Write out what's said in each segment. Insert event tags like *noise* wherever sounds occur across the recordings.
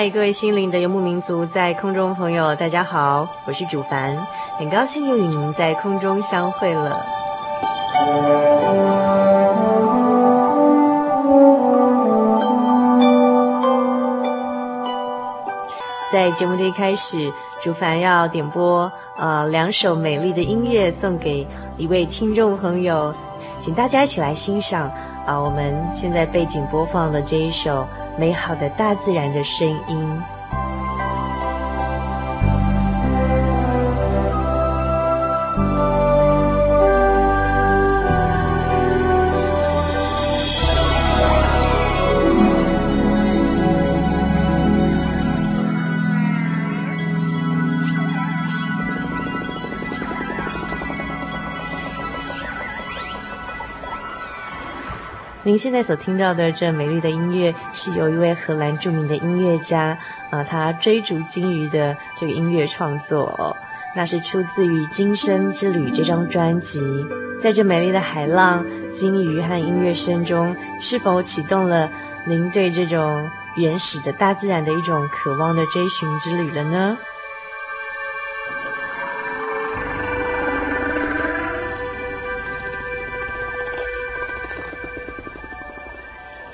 嗨，各位心灵的游牧民族，在空中朋友，大家好，我是主凡，很高兴又与您在空中相会了。在节目的一开始，主凡要点播呃两首美丽的音乐送给一位听众朋友，请大家一起来欣赏啊、我们现在背景播放的这一首美好的大自然的声音。您现在所听到的这美丽的音乐，是由一位荷兰著名的音乐家啊、他追逐鲸鱼的这个音乐创作，那是出自于《今生之旅》这张专辑。在这美丽的海浪、鲸鱼和音乐声中，是否启动了您对这种原始的大自然的一种渴望的追寻之旅了呢？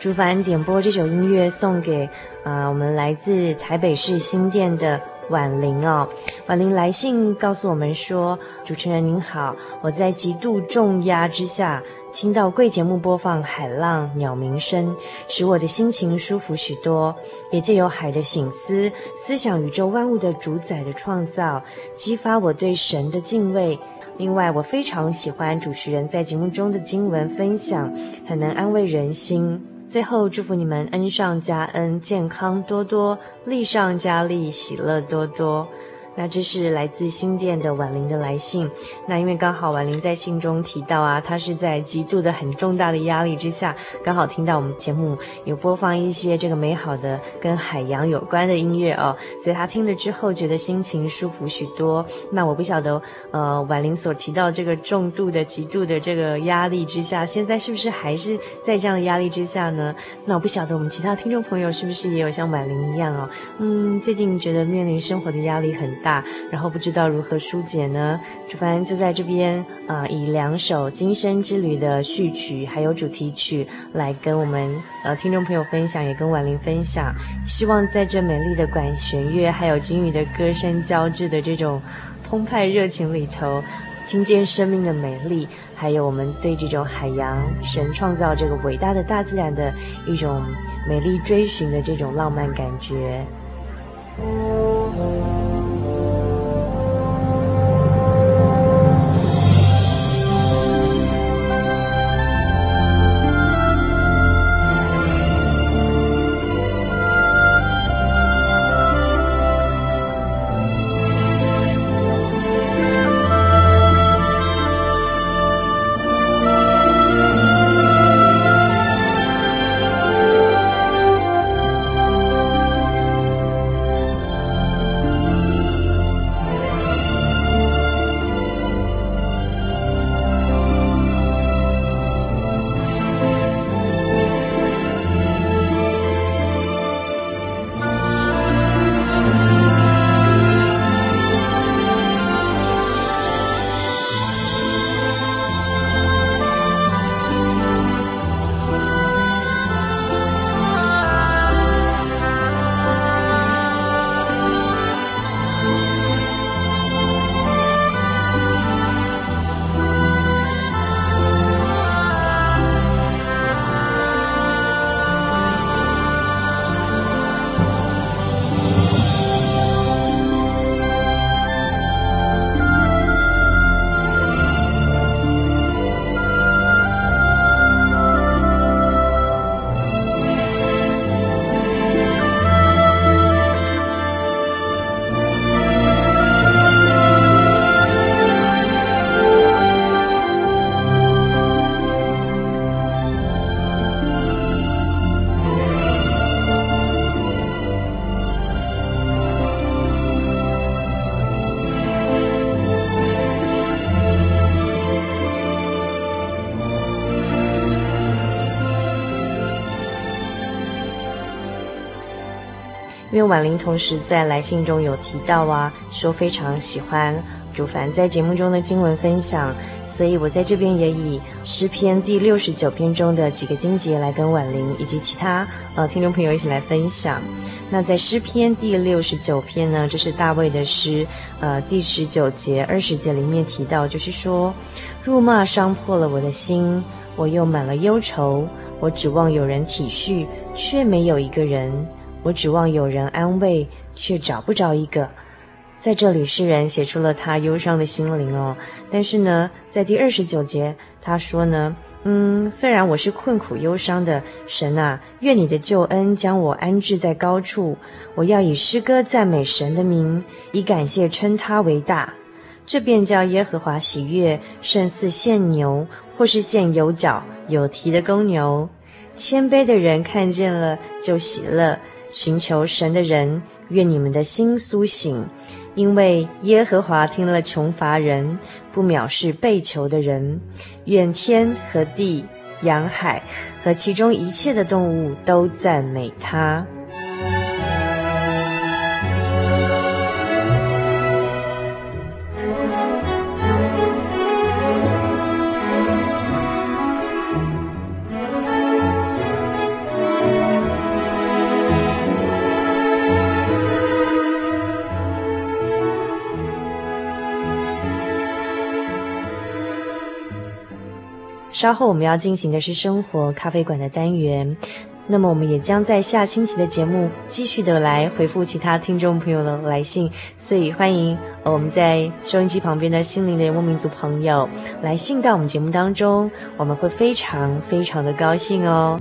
主凡点播这首音乐送给啊、我们来自台北市新店的婉玲哦。婉玲来信告诉我们说：“主持人您好，我在极度重压之下，听到贵节目播放海浪、鸟鸣声，使我的心情舒服许多，也借由海的醒思，思想宇宙万物的主宰的创造，激发我对神的敬畏。另外，我非常喜欢主持人在节目中的经文分享，很能安慰人心。”最后，祝福你们恩上加恩，健康多多，利上加利，喜乐多多。那这是来自新店的婉玲的来信。那因为刚好婉玲在信中提到啊，她是在极度的很重大的压力之下，刚好听到我们节目有播放一些这个美好的跟海洋有关的音乐哦，所以她听了之后觉得心情舒服许多。那我不晓得，呃，婉玲所提到这个重度的、极度的这个压力之下，现在是不是还是在这样的压力之下呢？那我不晓得我们其他听众朋友是不是也有像婉玲一样哦？嗯，最近觉得面临生活的压力很。大，然后不知道如何疏解呢？主凡就在这边啊、以两首《今生之旅》的序曲还有主题曲来跟我们呃听众朋友分享，也跟婉玲分享。希望在这美丽的管弦乐还有鲸鱼的歌声交织的这种澎湃热情里头，听见生命的美丽，还有我们对这种海洋神创造这个伟大的大自然的一种美丽追寻的这种浪漫感觉。因为婉玲同时在来信中有提到啊，说非常喜欢主凡在节目中的经文分享，所以我在这边也以诗篇第六十九篇中的几个经节来跟婉玲以及其他呃听众朋友一起来分享。那在诗篇第六十九篇呢，这是大卫的诗，呃，第十九节、二十节里面提到，就是说，辱骂伤破了我的心，我又满了忧愁。我指望有人体恤，却没有一个人；我指望有人安慰，却找不着一个。在这里，诗人写出了他忧伤的心灵哦。但是呢，在第二十九节，他说呢。嗯，虽然我是困苦忧伤的，神啊，愿你的救恩将我安置在高处。我要以诗歌赞美神的名，以感谢称他为大。这便叫耶和华喜悦，胜似献牛，或是献有角有蹄的公牛。谦卑的人看见了就喜乐，寻求神的人，愿你们的心苏醒。因为耶和华听了穷乏人，不藐视被求的人。愿天和地、洋海和其中一切的动物都赞美他。稍后我们要进行的是生活咖啡馆的单元，那么我们也将在下星期的节目继续的来回复其他听众朋友的来信，所以欢迎我们在收音机旁边的心灵的游牧民族朋友来信到我们节目当中，我们会非常非常的高兴哦。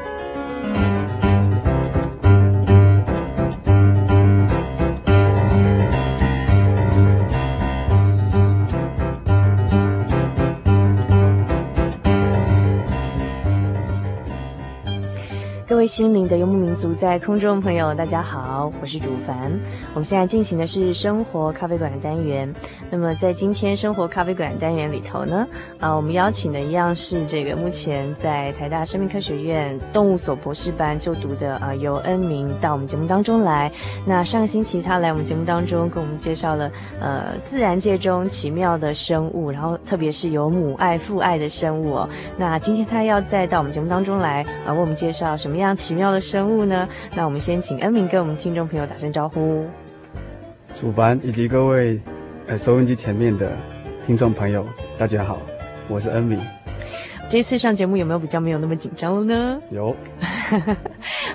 位心灵的游牧民族，在空中朋友，大家好，我是主凡。我们现在进行的是生活咖啡馆的单元。那么在今天生活咖啡馆单元里头呢，啊，我们邀请的一样是这个目前在台大生命科学院动物所博士班就读的啊游恩明到我们节目当中来。那上个星期他来我们节目当中跟我们介绍了呃自然界中奇妙的生物，然后特别是有母爱父爱的生物哦。那今天他要再到我们节目当中来啊为我们介绍什么样奇妙的生物呢？那我们先请恩明跟我们听众朋友打声招呼。主凡以及各位呃收音机前面的听众朋友，大家好，我是恩明。这次上节目有没有比较没有那么紧张了呢？有。*laughs*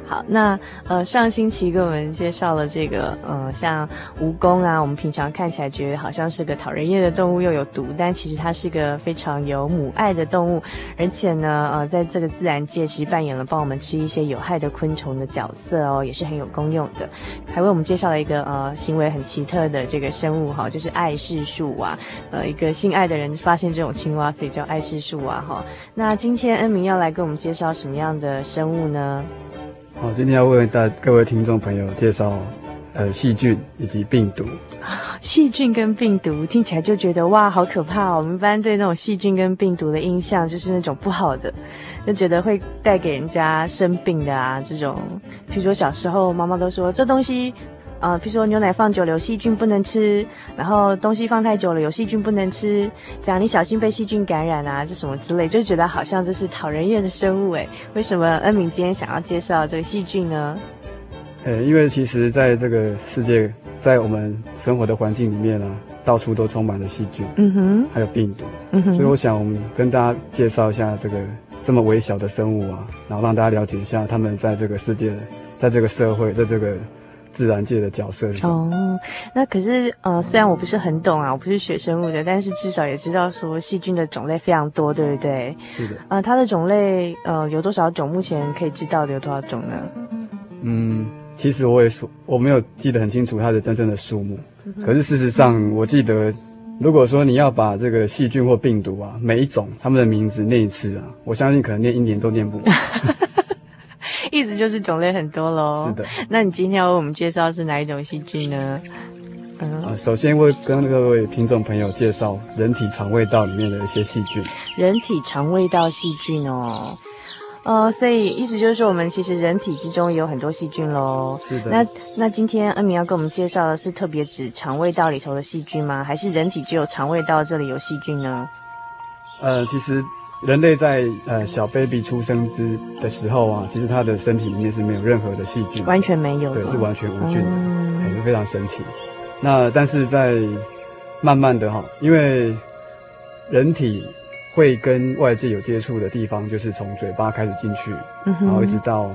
好，那呃上星期给我们介绍了这个呃像蜈蚣啊，我们平常看起来觉得好像是个讨人厌的动物，又有毒，但其实它是个非常有母爱的动物，而且呢呃在这个自然界其实扮演了帮我们吃一些有害的昆虫的角色哦，也是很有功用的。还为我们介绍了一个呃行为很奇特的这个生物哈，就是爱氏树蛙，呃一个心爱的人发现这种青蛙，所以叫爱氏树蛙哈。那今天恩明要来给我们介绍什么样的生物呢？好，今天要为大各位听众朋友介绍，呃，细菌以及病毒。*laughs* 细菌跟病毒听起来就觉得哇，好可怕哦！我们一般对那种细菌跟病毒的印象就是那种不好的。就觉得会带给人家生病的啊，这种，比如说小时候妈妈都说这东西。啊、呃，比如说牛奶放久了有细菌不能吃，然后东西放太久了有细菌不能吃，这样你小心被细菌感染啊，这什么之类，就觉得好像这是讨人厌的生物诶。为什么恩敏今天想要介绍这个细菌呢？呃，因为其实在这个世界，在我们生活的环境里面呢、啊，到处都充满了细菌，嗯哼，还有病毒，嗯哼，所以我想我们跟大家介绍一下这个这么微小的生物啊，然后让大家了解一下他们在这个世界，在这个社会，在这个。自然界的角色是什么？哦，那可是呃，虽然我不是很懂啊，我不是学生物的，但是至少也知道说细菌的种类非常多，对不对？是的。呃，它的种类呃有多少种？目前可以知道的有多少种呢？嗯，其实我也说我没有记得很清楚它的真正的数目，嗯、可是事实上我记得，如果说你要把这个细菌或病毒啊每一种它们的名字念一次啊，我相信可能念一年都念不完。*laughs* 意思就是种类很多喽。是的。那你今天要为我们介绍是哪一种细菌呢？嗯，啊，首先会跟各位听众朋友介绍人体肠胃道里面的一些细菌。人体肠胃道细菌哦，呃，所以意思就是说，我们其实人体之中也有很多细菌喽。是的。那那今天恩明要跟我们介绍的是特别指肠胃道里头的细菌吗？还是人体只有肠胃道这里有细菌呢？呃，其实。人类在呃小 baby 出生之的时候啊，其实他的身体里面是没有任何的细菌，完全没有，对，是完全无菌的，嗯，是非常神奇。那但是在慢慢的哈，因为人体会跟外界有接触的地方，就是从嘴巴开始进去，嗯，然后一直到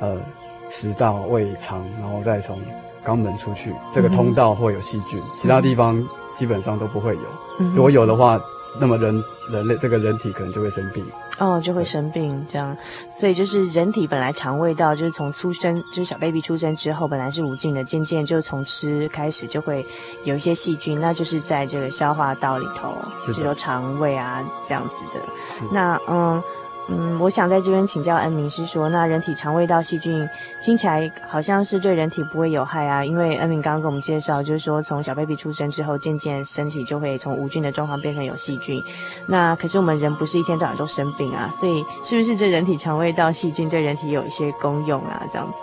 呃食道、胃肠，然后再从肛门出去，这个通道会有细菌，嗯，其他地方基本上都不会有。嗯，如果有的话。那么人人类这个人体可能就会生病哦，就会生病这样，所以就是人体本来肠胃道就是从出生就是小 baby 出生之后本来是无菌的，渐渐就从吃开始就会有一些细菌，那就是在这个消化道里头，就有肠胃啊这样子的。那嗯。嗯，我想在这边请教恩铭是说，那人体肠胃道细菌听起来好像是对人体不会有害啊，因为恩铭刚刚给我们介绍，就是说从小 baby 出生之后，渐渐身体就会从无菌的状况变成有细菌。那可是我们人不是一天到晚都生病啊，所以是不是这人体肠胃道细菌对人体有一些功用啊？这样子？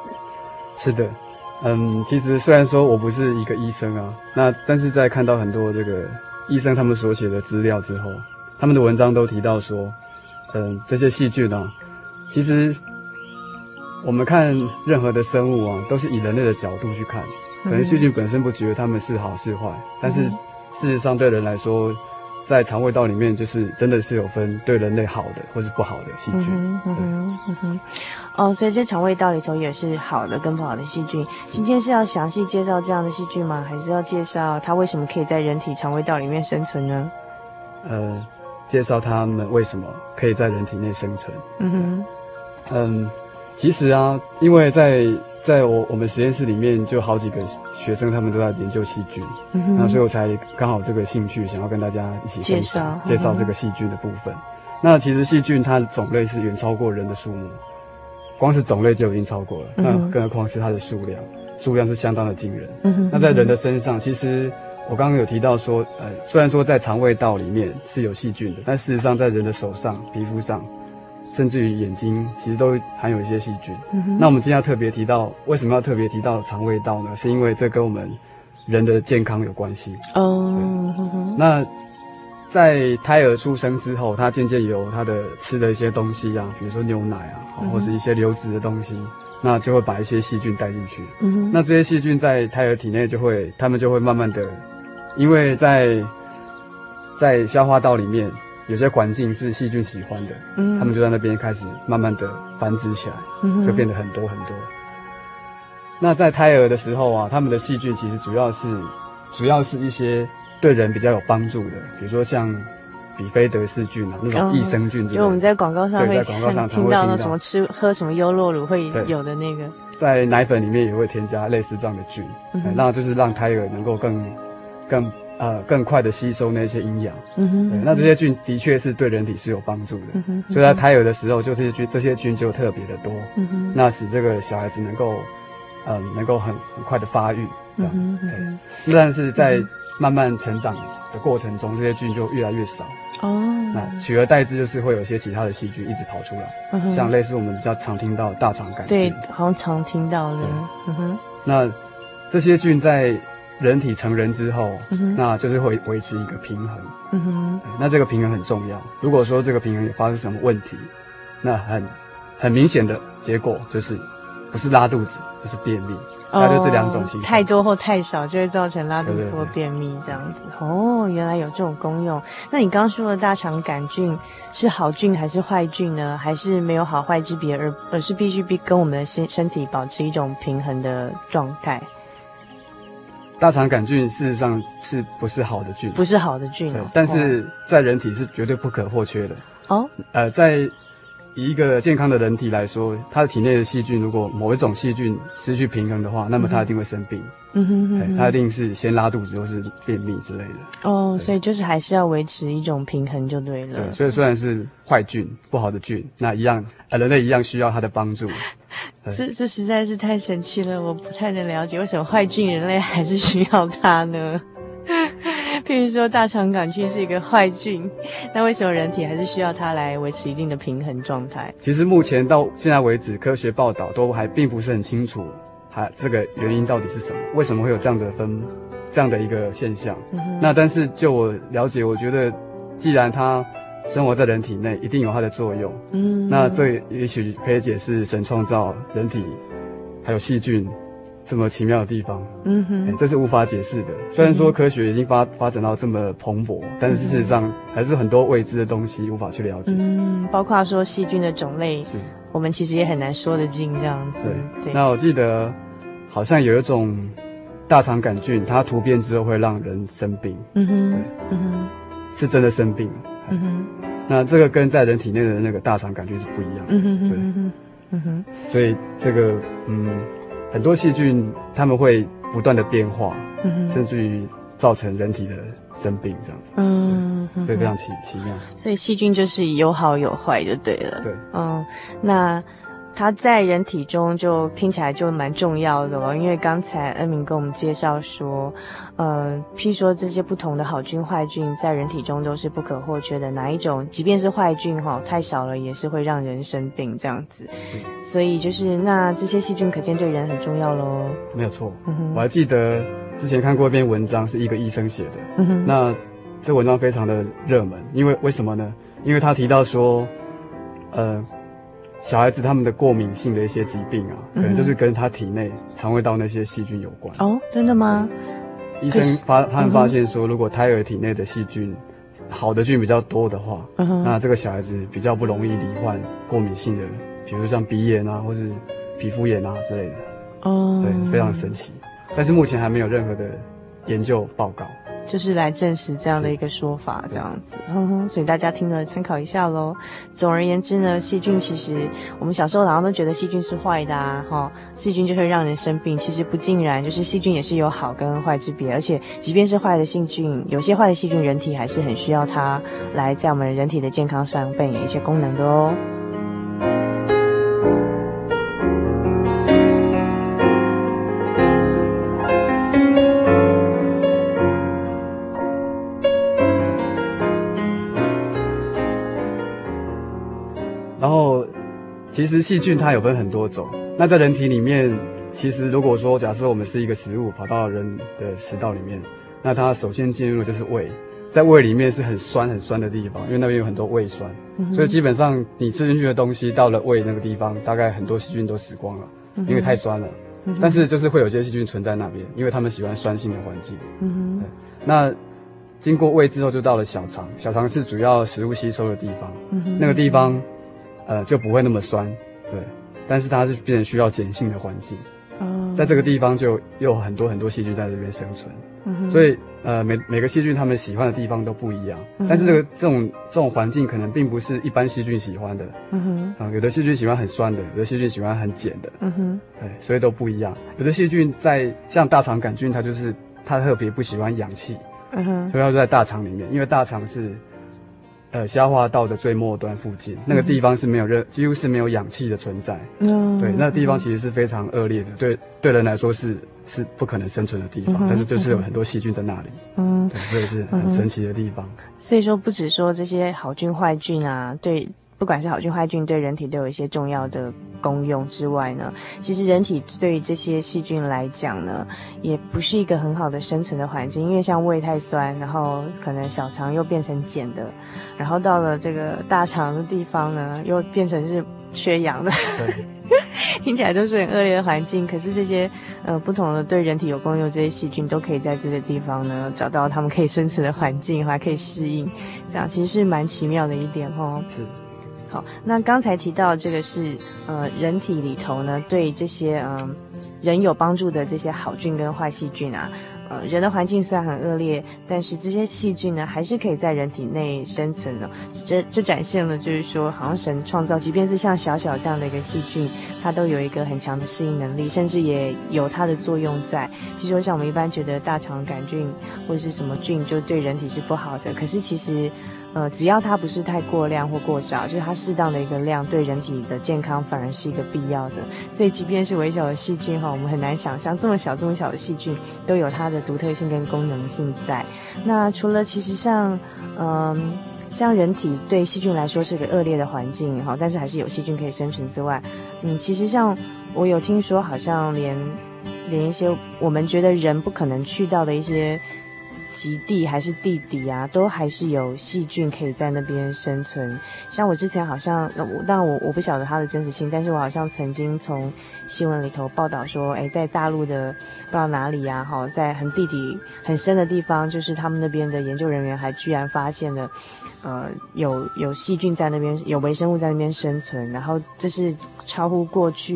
是的，嗯，其实虽然说我不是一个医生啊，那但是在看到很多这个医生他们所写的资料之后，他们的文章都提到说。嗯，这些细菌啊，其实我们看任何的生物啊，都是以人类的角度去看。可能细菌本身不觉得它们是好是坏，但是事实上对人来说，在肠胃道里面就是真的是有分对人类好的或是不好的细菌。嗯哼，嗯哼，哦，所以这肠胃道里头也是好的跟不好的细菌。今天是要详细介绍这样的细菌吗？还是要介绍它为什么可以在人体肠胃道里面生存呢？呃。介绍他们为什么可以在人体内生存。嗯哼，嗯，其实啊，因为在在我我们实验室里面就好几个学生，他们都在研究细菌，嗯，那所以我才刚好这个兴趣，想要跟大家一起介绍介绍这个细菌的部分。嗯、那其实细菌它的种类是远超过人的数目，光是种类就已经超过了，嗯、那更何况是它的数量，数量是相当的惊人。嗯，那在人的身上，其实。我刚刚有提到说，呃，虽然说在肠胃道里面是有细菌的，但事实上在人的手上、皮肤上，甚至于眼睛，其实都含有一些细菌。嗯。那我们今天要特别提到，为什么要特别提到肠胃道呢？是因为这跟我们人的健康有关系。哦。嗯。那在胎儿出生之后，他渐渐有他的吃的一些东西啊，比如说牛奶啊，或是一些流质的东西。那就会把一些细菌带进去。嗯。那这些细菌在胎儿体内就会，他们就会慢慢的。因为在在消化道里面，有些环境是细菌喜欢的，嗯，他们就在那边开始慢慢的繁殖起来，嗯，就变得很多很多。那在胎儿的时候啊，他们的细菌其实主要是主要是一些对人比较有帮助的，比如说像比菲德氏菌啊，那种益生菌，因为我们在广告上会在广告上听到那什么吃喝什么优酪乳会有的那个，在奶粉里面也会添加类似这样的菌，嗯，那就是让胎儿能够更。更呃更快的吸收那些营养，嗯哼，那这些菌的确是对人体是有帮助的，嗯哼，所以在胎儿的时候，就这些菌这些菌就特别的多，嗯哼，那使这个小孩子能够，嗯、呃，能够很很快的发育，嗯哼，嗯哼，但是在慢慢成长的过程中，这些菌就越来越少。哦，那取而代之就是会有一些其他的细菌一直跑出来，嗯、像类似我们比较常听到大肠杆菌，对，好像常听到的。嗯哼，那这些菌在人体成人之后，嗯、那就是会维持一个平衡。嗯哼，那这个平衡很重要。如果说这个平衡有发生什么问题，那很很明显的结果就是不是拉肚子就是便秘。那就这两种情况，太多或太少就会造成拉肚子或便秘这样子。哦，原来有这种功用。那你刚刚说的大肠杆菌是好菌还是坏菌呢？还是没有好坏之别，而而是必须必跟我们的身身体保持一种平衡的状态？大肠杆菌事实上是不是好的菌？不是好的菌，但是在人体是绝对不可或缺的。哦，呃，在。以一个健康的人体来说，他的体内的细菌如果某一种细菌失去平衡的话，那么他一定会生病。嗯哼，哼，哼，他一定是先拉肚子或是便秘之类的。哦，所以就是还是要维持一种平衡就对了。对，所以虽然是坏菌、不好的菌，那一样，呃，人类一样需要它的帮助。*laughs* 这这实在是太神奇了，我不太能了解为什么坏菌人类还是需要它呢？*laughs* 譬如说，大肠杆菌是一个坏菌，*laughs* 那为什么人体还是需要它来维持一定的平衡状态？其实目前到现在为止，科学报道都还并不是很清楚，还这个原因到底是什么？为什么会有这样的分，这样的一个现象？嗯、那但是就我了解，我觉得既然它生活在人体内，一定有它的作用。嗯，那这也许可以解释神创造人体还有细菌。这么奇妙的地方，嗯哼、欸，这是无法解释的。虽然说科学已经发发展到这么蓬勃，嗯、但是事实上还是很多未知的东西无法去了解。嗯，包括说细菌的种类，是我们其实也很难说得尽这样子。对，对，那我记得好像有一种大肠杆菌，它突变之后会让人生病。嗯哼，嗯哼，是真的生病。嗯哼，那这个跟在人体内的那个大肠杆菌是不一样的。嗯哼，对，嗯哼，所以这个，嗯。很多细菌，它们会不断的变化，嗯、甚至于造成人体的生病这样子。嗯，所以非常奇奇妙。所以细菌就是有好有坏就对了。对，嗯，那。它在人体中就听起来就蛮重要的了，因为刚才恩明跟我们介绍说，呃，譬如说这些不同的好菌坏菌在人体中都是不可或缺的，哪一种即便是坏菌哈，太少了也是会让人生病这样子。是，所以就是那这些细菌可见对人很重要喽。没有错，嗯，我还记得之前看过一篇文章，是一个医生写的，那这文章非常的热门，因为为什么呢？因为他提到说，呃。小孩子他们的过敏性的一些疾病啊，可能就是跟他体内肠胃道那些细菌有关。哦，真的吗？医生发他们发现说，如果胎儿体内的细菌好的菌比较多的话，那这个小孩子比较不容易罹患过敏性的，比如像鼻炎啊，或是皮肤炎啊之类的。哦，对，非常神奇。但是目前还没有任何的研究报告。就是来证实这样的一个说法，这样子，哼哼，所以大家听了参考一下喽。总而言之呢，细菌其实我们小时候好像都觉得细菌是坏的啊，哈，细菌就会让人生病。其实不尽然，就是细菌也是有好跟坏之别。而且即便是坏的细菌，有些坏的细菌，人体还是很需要它来在我们人体的健康上扮演一些功能的哦。实细菌它有分很多种，那在人体里面，其实如果说假设我们是一个食物跑到人的食道里面，那它首先进入的就是胃，在胃里面是很酸很酸的地方，因为那边有很多胃酸，嗯、所以基本上你吃进去的东西到了胃那个地方，大概很多细菌都死光了，嗯、因为太酸了。嗯、但是就是会有些细菌存在那边，因为他们喜欢酸性的环境。嗯对，那经过胃之后就到了小肠，小肠是主要食物吸收的地方，嗯、那个地方。呃，就不会那么酸，对，但是它是变成需要碱性的环境，哦，在这个地方就又有很多很多细菌在这边生存，嗯哼，所以呃每每个细菌它们喜欢的地方都不一样，嗯，但是这个这种这种环境可能并不是一般细菌喜欢的，嗯哼，啊，有的细菌喜欢很酸的，有的细菌喜欢很碱的，嗯哼，对，所以都不一样，有的细菌在像大肠杆菌，它就是它特别不喜欢氧气，嗯哼，所以要在大肠里面，因为大肠是。呃消化道的最末端附近，那个地方是没有热几乎是没有氧气的存在。嗯，对，那个地方其实是非常恶劣的，对对人来说是是不可能生存的地方，但是就是有很多细菌在那里。嗯，对，所以是很神奇的地方。所以说，不止说这些好菌坏菌啊，对。不管是好菌坏菌，对人体都有一些重要的功用之外呢，其实人体对这些细菌来讲呢，也不是一个很好的生存的环境。因为像胃太酸，然后可能小肠又变成碱的，然后到了这个大肠的地方呢，又变成是缺氧的。对 *laughs* 听起来都是很恶劣的环境。可是这些呃不同的对人体有功用这些细菌，都可以在这个地方呢找到他们可以生存的环境，还可以适应。这样其实是蛮奇妙的一点哦。是。好，那刚才提到这个是呃人体里头呢，对这些嗯、人有帮助的这些好菌跟坏细菌啊，呃人的环境虽然很恶劣，但是这些细菌呢还是可以在人体内生存的。这这展现了就是说，好像神创造，即便是像小小这样的一个细菌，它都有一个很强的适应能力，甚至也有它的作用在。比如说像我们一般觉得大肠杆菌或者是什么菌就对人体是不好的，可是其实。呃，只要它不是太过量或过少，就是它适当的一个量，对人体的健康反而是一个必要的。所以，即便是微小的细菌哈，我们很难想象这么小这么小的细菌都有它的独特性跟功能性在。那除了其实像，嗯、像人体对细菌来说是个恶劣的环境哈，但是还是有细菌可以生存之外，嗯，其实像我有听说，好像连连一些我们觉得人不可能去到的一些。极地还是地底啊，都还是有细菌可以在那边生存。像我之前好像，那我但我我不晓得它的真实性，但是我好像曾经从新闻里头报道说，诶，在大陆的不知道哪里呀，哈，在很地底很深的地方，就是他们那边的研究人员还居然发现了，呃，有有细菌在那边，有微生物在那边生存，然后这是超乎过去，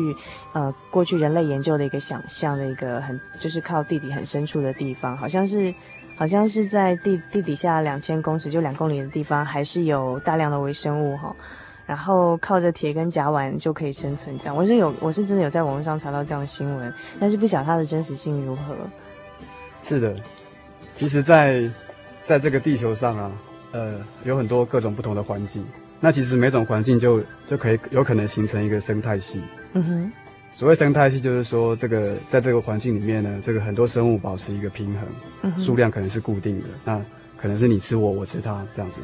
呃，过去人类研究的一个想象的一个很，就是靠地底很深处的地方，好像是。好像是在地地底下两千公尺，就两公里的地方，还是有大量的微生物哈。然后靠着铁跟甲烷就可以生存，这样。我是有，我是真的有在网络上查到这样的新闻，但是不晓得它的真实性如何。是的，其实在，在在这个地球上啊，呃，有很多各种不同的环境。那其实每种环境就就可以有可能形成一个生态系。嗯哼。所谓生态系，就是说，这个在这个环境里面呢，这个很多生物保持一个平衡，数量可能是固定的，那可能是你吃我，我吃它这样子，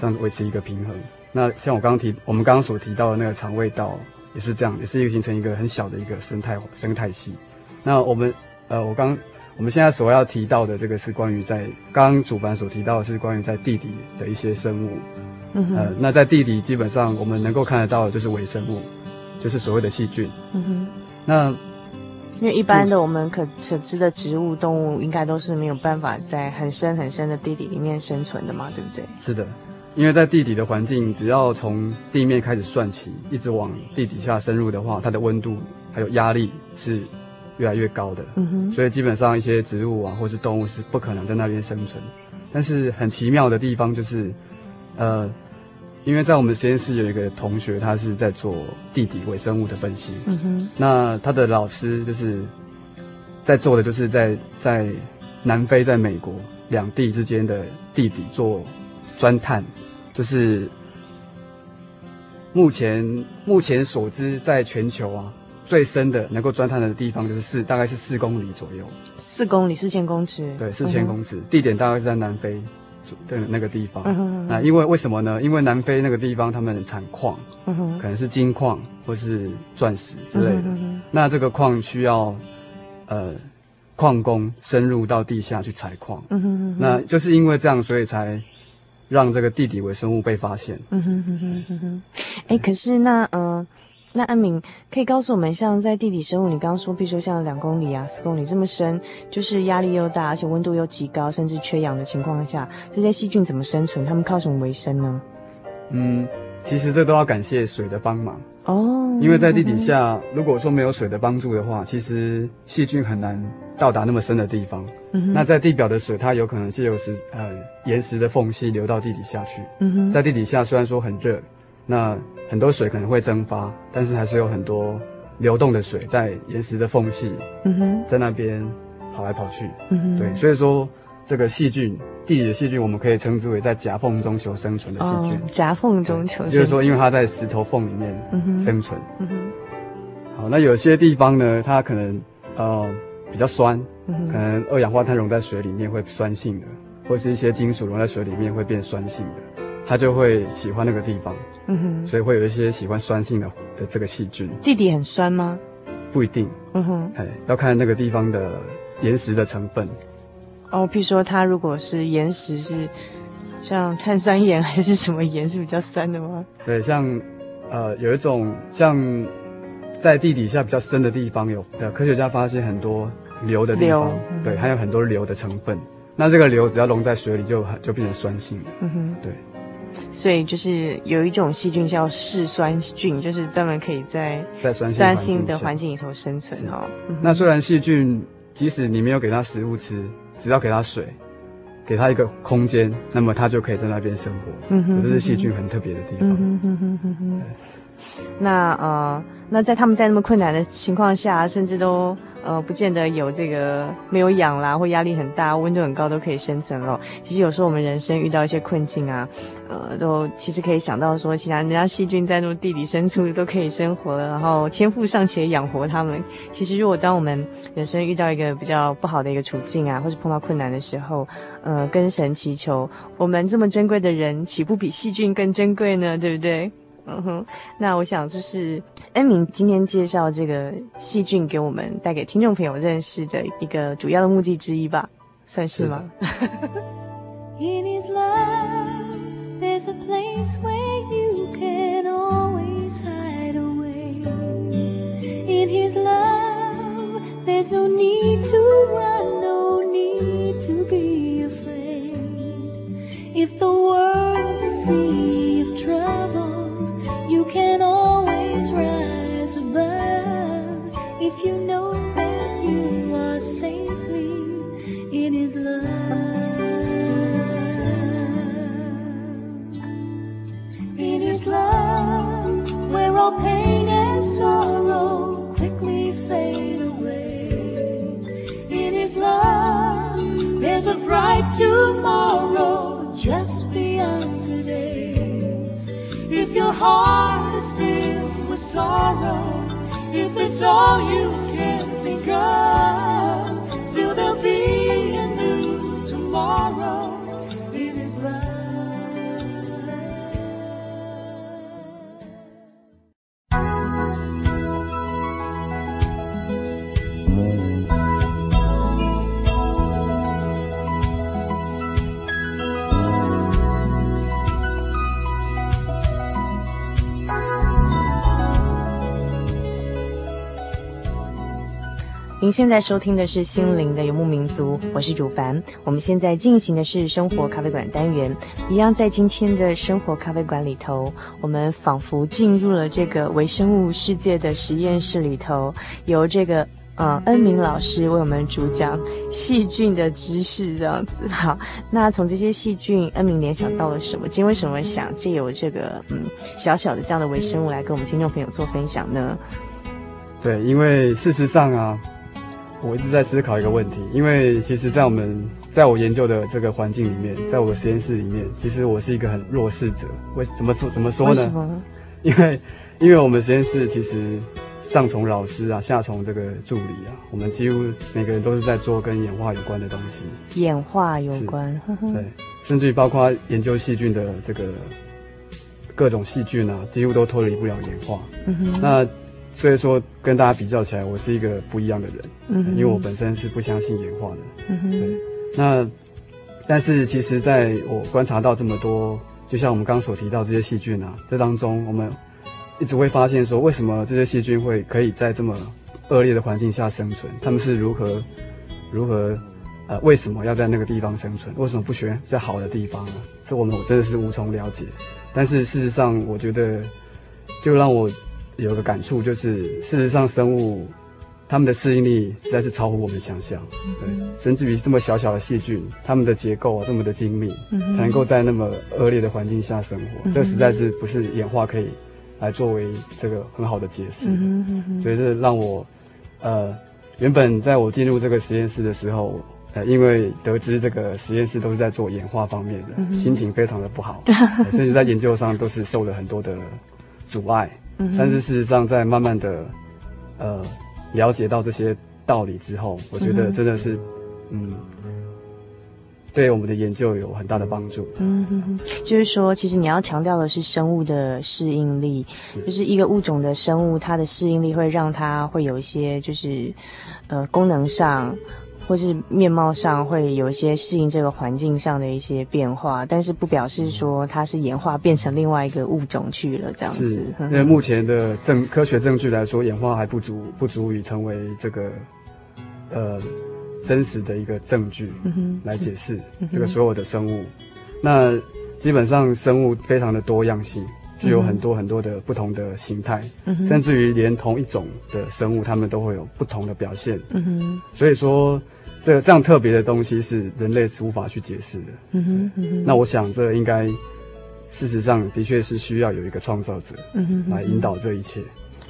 这样子维持一个平衡。那像我刚刚提，我们刚刚所提到的那个肠胃道也是这样，也是一个形成一个很小的一个生态生态系。那我们呃，我刚我们现在所要提到的这个是关于在刚刚主凡所提到的是关于在地底的一些生物，呃，那在地底基本上我们能够看得到的就是微生物。就是所谓的细菌，嗯哼，那因为一般的我们可可知的植物、动物，应该都是没有办法在很深很深的地底里面生存的嘛，对不对？是的，因为在地底的环境，只要从地面开始算起，一直往地底下深入的话，它的温度还有压力是越来越高的，嗯哼，所以基本上一些植物啊，或是动物是不可能在那边生存。但是很奇妙的地方就是，呃。因为在我们实验室有一个同学，他是在做地底微生物的分析。嗯哼。那他的老师就是在做的，就是在在南非、在美国两地之间的地底做钻探，就是目前目前所知，在全球啊最深的能够钻探的地方，就是四大概是四公里左右。四公里，四千公尺。对，四千公尺。嗯。地点大概是在南非。的那个地方，那、因为为什么呢？因为南非那个地方他们产矿，嗯、可能是金矿或是钻石之类的。嗯、那这个矿需要呃矿工深入到地下去采矿，那就是因为这样，所以才让这个地底微生物被发现。嗯哼哼哼哼哼。哎，可是那嗯。呃那安敏可以告诉我们，像在地底生物，你刚刚说，比如说像两公里啊、四公里这么深，就是压力又大，而且温度又极高，甚至缺氧的情况下，这些细菌怎么生存？它们靠什么为生呢？嗯，其实这都要感谢水的帮忙哦。因为在地底下，嗯、如果说没有水的帮助的话，其实细菌很难到达那么深的地方。嗯，那在地表的水，它有可能借由石呃岩石的缝隙流到地底下去。嗯哼，在地底下虽然说很热，那很多水可能会蒸发，但是还是有很多流动的水在岩石的缝隙，嗯哼，在那边跑来跑去，嗯哼，对，所以说这个细菌，地里的细菌，我们可以称之为在夹缝中求生存的细菌。哦、夹缝中求生，就是说，因为它在石头缝里面生存。嗯哼。好，那有些地方呢，它可能呃比较酸，嗯、可能二氧化碳溶在水里面会酸性的，或是一些金属溶在水里面会变酸性的，它就会喜欢那个地方。嗯哼。所以会有一些喜欢酸性的的这个细菌。地底很酸吗？不一定。嗯哼。哎，要看那个地方的岩石的成分。哦，譬如说它如果是岩石是像碳酸盐还是什么盐是比较酸的吗？对，像呃有一种像在地底下比较深的地方有呃科学家发现很多硫的地方，嗯、对，还有很多硫的成分。那这个硫只要溶在水里就就变成酸性了。嗯哼，对。所以就是有一种细菌叫嗜酸菌，就是专门可以在在酸酸性的环境里头生存哈。嗯、那虽然细菌即使你没有给它食物吃。只要给它水，给它一个空间，那么它就可以在那边生活。嗯哼，这是细菌很特别的地方。嗯哼哼哼哼。那呃，那在他们在那么困难的情况下，甚至都。呃，不见得有这个没有氧啦，或压力很大、温度很高都可以生存咯。其实有时候我们人生遇到一些困境啊，呃，都其实可以想到说，其他人家细菌在那地底深处都可以生活了，然后天父尚且养活他们。其实如果当我们人生遇到一个比较不好的一个处境啊，或是碰到困难的时候，呃，跟神祈求，我们这么珍贵的人，岂不比细菌更珍贵呢？对不对？嗯哼，那我想这是恩明今天介绍这个细菌给我们带给听众朋友认识的一个主要的目的之一吧，算是吗？You can always rise above if you know that you are safely in His love. In His love, where all pain and sorrow quickly fade away. In His love, there's a bright tomorrow just beyond. If your heart is filled with sorrow, if it's all you can think of. 您现在收听的是《心灵的游牧民族》，我是主凡。我们现在进行的是生活咖啡馆单元，一样在今天的生活咖啡馆里头，我们仿佛进入了这个微生物世界的实验室里头，由这个呃恩明老师为我们主讲细菌的知识，这样子。好，那从这些细菌，恩明联想到了什么？今天为什么想借由这个嗯小小的这样的微生物来跟我们听众朋友做分享呢？对，因为事实上啊。我一直在思考一个问题，因为其实，在我们在我研究的这个环境里面，在我的实验室里面，其实我是一个很弱势者。为怎么说怎么说呢？为？*laughs* 因为，因为我们实验室其实上从老师啊，下从这个助理啊，我们几乎每个人都是在做跟演化有关的东西。演化有关，*laughs* 对，甚至于包括研究细菌的这个各种细菌啊，几乎都脱离不了演化。嗯哼，那。所以说，跟大家比较起来，我是一个不一样的人，嗯，因为我本身是不相信演化的，嗯哼，对。那，但是其实，在我观察到这么多，就像我们刚刚所提到这些细菌啊，这当中，我们一直会发现说，为什么这些细菌会可以在这么恶劣的环境下生存？他们是如何，如何，呃，为什么要在那个地方生存？为什么不选比较好的地方呢？这我们我真的是无从了解。但是事实上，我觉得，就让我。有个感触就是，事实上，生物它们的适应力实在是超乎我们想象。对，甚至于这么小小的细菌，它们的结构啊这么的精密，才能够在那么恶劣的环境下生活，这实在是不是演化可以来作为这个很好的解释。所以这让我，呃，原本在我进入这个实验室的时候，呃，因为得知这个实验室都是在做演化方面的，嗯、心情非常的不好，呃、*laughs* 甚至在研究上都是受了很多的阻碍。嗯、但是事实上，在慢慢的呃了解到这些道理之后，我觉得真的是嗯。嗯对我们的研究有很大的帮助。嗯哼哼，就是说，其实你要强调的是生物的适应力，是就是一个物种的生物，它的适应力会让它会有一些，就是呃功能上或是面貌上会有一些适应这个环境上的一些变化，但是不表示说它是演化变成另外一个物种去了这样子。是，因为目前的证科学证据来说，演化还不足，不足以成为这个呃。真实的一个证据来解释这个所有的生物，那基本上生物非常的多样性，具有很多很多的不同的形态，甚至于连同一种的生物，它们都会有不同的表现。所以说，这这样特别的东西是人类是无法去解释的。那我想，这应该事实上的确是需要有一个创造者来引导这一切。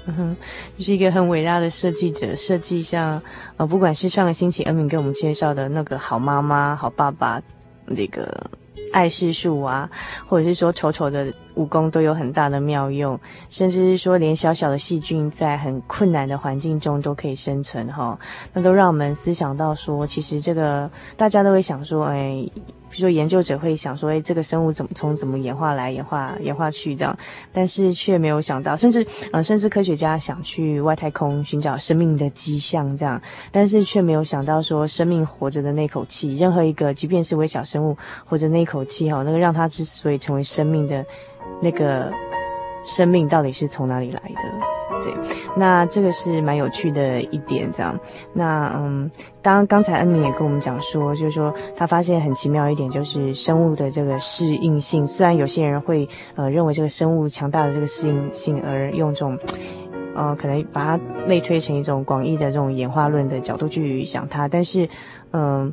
嗯哼，就是一个很伟大的设计者，设计像呃，不管是上个星期恩敏给我们介绍的那个好妈妈、好爸爸，那个爱世术啊，或者是说丑丑的武功都有很大的妙用，甚至是说连小小的细菌在很困难的环境中都可以生存哈，那都让我们思想到说，其实这个大家都会想说，哎。比如说，研究者会想说：“哎，这个生物怎么从怎么演化来、演化、演化去这样？”但是却没有想到，甚至呃，甚至科学家想去外太空寻找生命的迹象这样，但是却没有想到说，生命活着的那口气，任何一个，即便是微小生物，活着那口气哈，那个让它之所以成为生命的那个生命，到底是从哪里来的？对，那这个是蛮有趣的一点，这样。那嗯，当刚才恩敏也跟我们讲说，就是说他发现很奇妙一点，就是生物的这个适应性。虽然有些人会呃认为这个生物强大的这个适应性，而用这种呃可能把它类推成一种广义的这种演化论的角度去想它，但是嗯、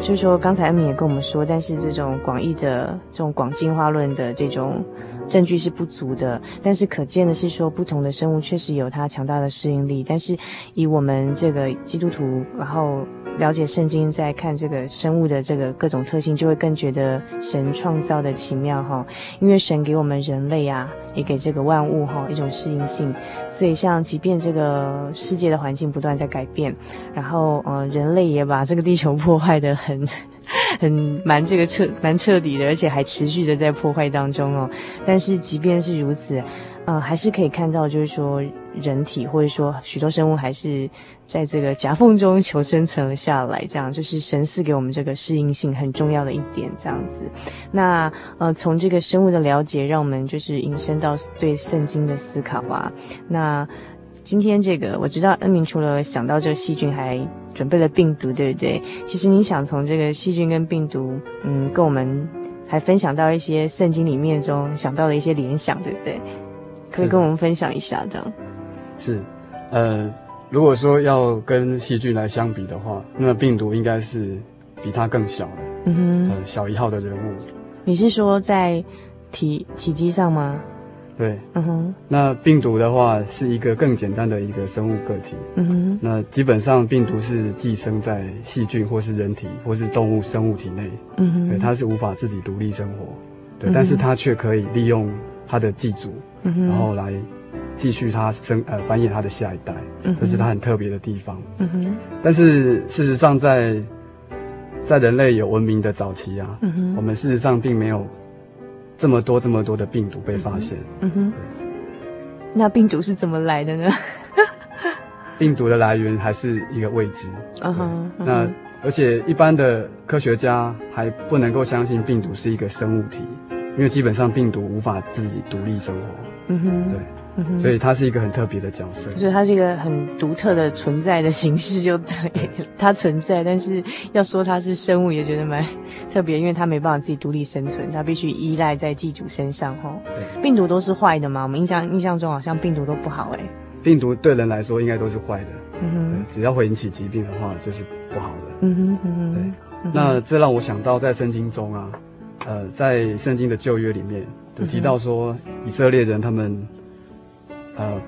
就是说刚才恩敏也跟我们说，但是这种广义的这种广进化论的这种。证据是不足的，但是可见的是说，不同的生物确实有它强大的适应力。但是以我们这个基督徒，然后了解圣经，在看这个生物的这个各种特性，就会更觉得神创造的奇妙哈。因为神给我们人类啊，也给这个万物哈一种适应性。所以像即便这个世界的环境不断在改变，然后呃人类也把这个地球破坏得很。*laughs* 很蛮这个彻蛮彻底的，而且还持续的在破坏当中哦。但是即便是如此，呃，还是可以看到，就是说人体或者说许多生物还是在这个夹缝中求生存了下来。这样就是神赐给我们这个适应性很重要的一点。这样子，那呃，从这个生物的了解，让我们就是引申到对圣经的思考啊。那今天这个我知道恩明除了想到这个细菌还。准备了病毒，对不对？其实你想从这个细菌跟病毒，嗯，跟我们还分享到一些圣经里面中想到的一些联想，对不对？可以跟我们分享一下，这样。是，呃，如果说要跟细菌来相比的话，那病毒应该是比它更小的，嗯哼，呃，小一号的人物。你是说在体体积上吗？对，嗯哼，那病毒的话是一个更简单的一个生物个体，嗯哼，那基本上病毒是寄生在细菌或是人体或是动物生物体内，嗯哼，对，它是无法自己独立生活，对，嗯，但是它却可以利用它的寄主，嗯哼，然后来继续它生呃繁衍它的下一代，嗯，这是它很特别的地方，嗯哼，但是事实上在在人类有文明的早期啊，我们事实上并没有。这么多这么多的病毒被发现，嗯哼，那病毒是怎么来的呢？*laughs* 病毒的来源还是一个未知，嗯哼，那而且一般的科学家还不能够相信病毒是一个生物体，因为基本上病毒无法自己独立生活，嗯哼，对。所以它是一个很特别的角色，所以它是一个很独特的存在的形式，就对，它存在，但是要说它是生物，也觉得蛮特别，因为它没办法自己独立生存，它必须依赖在寄主身上。吼，病毒都是坏的吗？我们印象印象中好像病毒都不好哎。病毒对人来说应该都是坏的，嗯哼，只要会引起疾病的话就是不好的，嗯哼嗯哼，对。那这让我想到在圣经中啊，呃，在圣经的旧约里面就提到说以色列人他们。呃，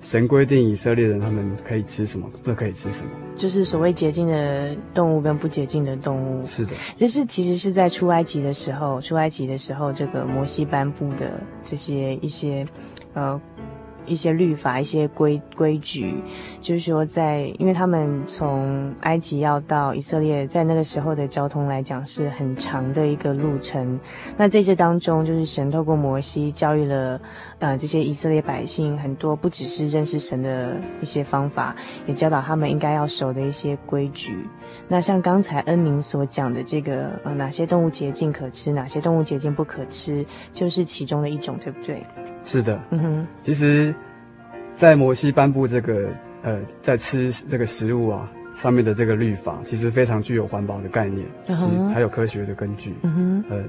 神规定以色列人他们可以吃什么，不可以吃什么。就是所谓洁净的动物跟不洁净的动物。是的，这是其实是在出埃及的时候，出埃及的时候，这个摩西颁布的这些一些呃。一些律法、一些规规矩，就是说在，因为他们从埃及要到以色列，在那个时候的交通来讲是很长的一个路程。那在这当中，就是神透过摩西教育了呃这些以色列百姓很多，不只是认识神的一些方法，也教导他们应该要守的一些规矩。那像刚才恩明所讲的这个呃哪些动物洁净可吃，哪些动物洁净不可吃，就是其中的一种，对不对？是的，嗯哼，其实，在摩西颁布这个呃，在吃这个食物啊上面的这个律法，其实非常具有环保的概念，其实还有科学的根据，嗯哼，呃，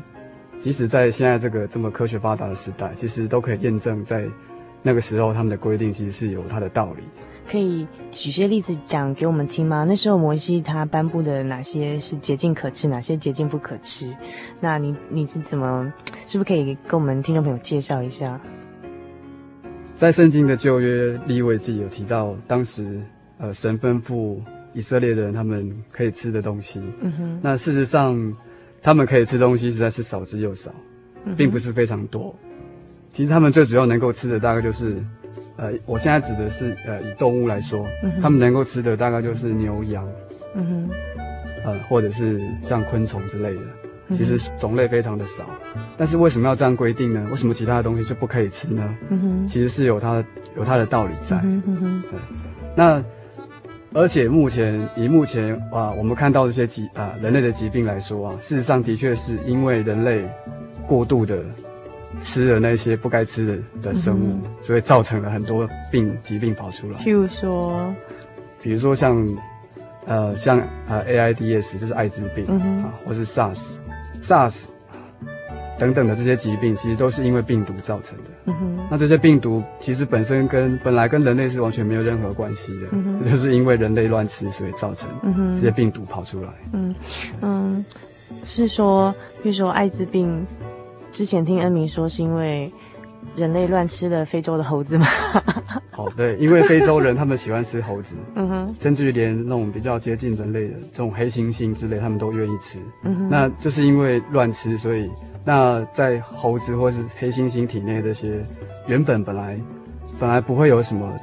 即使在现在这个这么科学发达的时代，其实都可以验证，在那个时候他们的规定其实是有它的道理。可以举些例子讲给我们听吗？那时候摩西他颁布的哪些是洁净可吃，哪些洁净不可吃？那你你是怎么，是不是可以跟我们听众朋友介绍一下？在圣经的旧约立位记有提到，当时呃神吩咐以色列人他们可以吃的东西。嗯哼。那事实上，他们可以吃东西实在是少之又少，并不是非常多。其实他们最主要能够吃的大概就是，呃，我现在指的是呃以动物来说，他们能够吃的大概就是牛羊。嗯哼。呃，或者是像昆虫之类的。其实种类非常的少，但是为什么要这样规定呢？为什么其他的东西就不可以吃呢？其实是有它的有它的道理在。嗯哼，对。那而且目前以目前啊，我们看到这些疾啊人类的疾病来说啊，事实上的确是因为人类过度的吃了那些不该吃的的生物，所以造成了很多病疾病跑出来。譬如说，比如说像呃像呃 AIDS 就是艾滋病，嗯，啊，或是 SARS。SARS 等等的这些疾病，其实都是因为病毒造成的。嗯哼。那这些病毒其实本身跟本来跟人类是完全没有任何关系的，嗯。就是因为人类乱吃，所以造成这些病毒跑出来。嗯嗯，是说，比如说艾滋病，之前听恩明说是因为人类乱吃了非洲的猴子吗？哦，对，因为非洲人他们喜欢吃猴子，嗯哼，甚至于连那种比较接近人类的这种黑猩猩之类，他们都愿意吃，嗯哼，那就是因为乱吃，所以那在猴子或是黑猩猩体内这些原本本来本来不会有什么。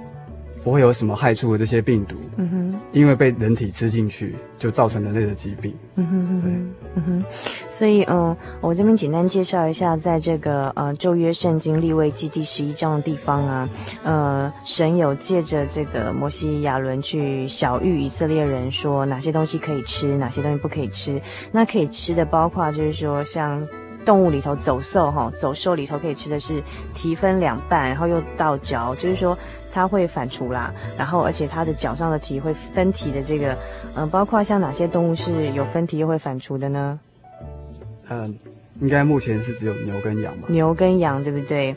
不会有什么害处的这些病毒，嗯哼，因为被人体吃进去，就造成人类的疾病，嗯哼哼，对，嗯哼，所以嗯，我这边简单介绍一下，在这个呃旧约圣经立位记第十一章的地方啊，呃，神有借着这个摩西亚伦去小谕以色列人说哪些东西可以吃，哪些东西不可以吃。那可以吃的包括就是说像动物里头走兽哈，走兽里头可以吃的是蹄分两半，然后又倒嚼，就是说。它会反刍啦，然后而且它的脚上的蹄会分蹄的这个，嗯，包括像哪些动物是有分蹄又会反刍的呢？嗯。应该目前是只有牛跟羊吧？牛跟羊对不对？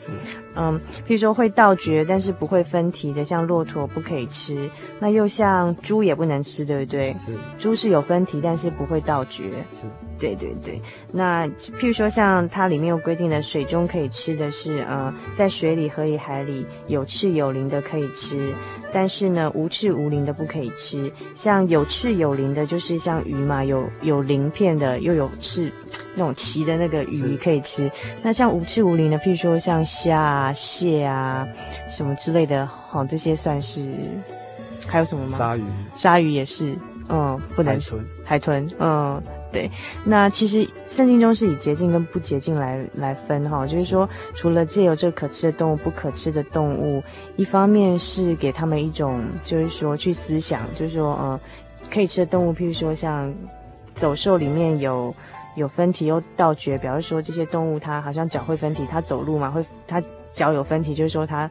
是。嗯，譬如说会倒嚼，但是不会分蹄的，像骆驼不可以吃。那又像猪也不能吃，对不对？是。猪是有分蹄，但是不会倒嚼。是。对对对。那譬如说像它里面有规定的，水中可以吃的是，呃、嗯，在水里、河里、海里有翅有鳞的可以吃，但是呢，无翅无鳞的不可以吃。像有翅有鳞的，就是像鱼嘛，有有鳞片的，又有翅。*tsk* 那种鳍的那个鱼可以吃，那像无翅无鳞的，譬如说像虾啊、蟹啊什么之类的，好，这些算是。还有什么吗？鲨鱼。鲨鱼也是，嗯，不能吃。海豚。海豚，嗯，对。那其实圣经中是以洁净跟不洁净来来分哈，就是说除了借由这可吃的动物、不可吃的动物，一方面是给他们一种，就是说去思想，就是说，嗯，可以吃的动物，譬如说像走兽里面有。有分蹄又倒嚼，表示说这些动物它好像脚会分蹄，它走路嘛会，它脚有分蹄，就是说它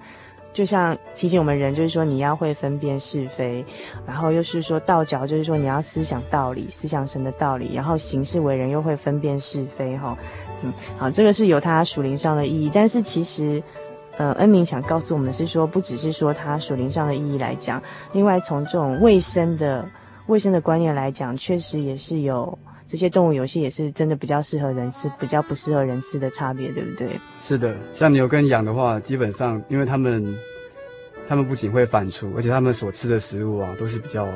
就像提醒我们人，就是说你要会分辨是非，然后又是说倒嚼，就是说你要思想道理，思想神的道理，然后行事为人又会分辨是非，哈，嗯，好，这个是有它属灵上的意义，但是其实，呃，恩明想告诉我们是说，不只是说它属灵上的意义来讲，另外从这种卫生的卫生的观念来讲，确实也是有。这些动物游戏也是真的比较适合人吃，比较不适合人吃的差别，对不对？是的，像牛跟羊的话，基本上因为他们，他们不仅会反刍，而且他们所吃的食物啊，都是比较，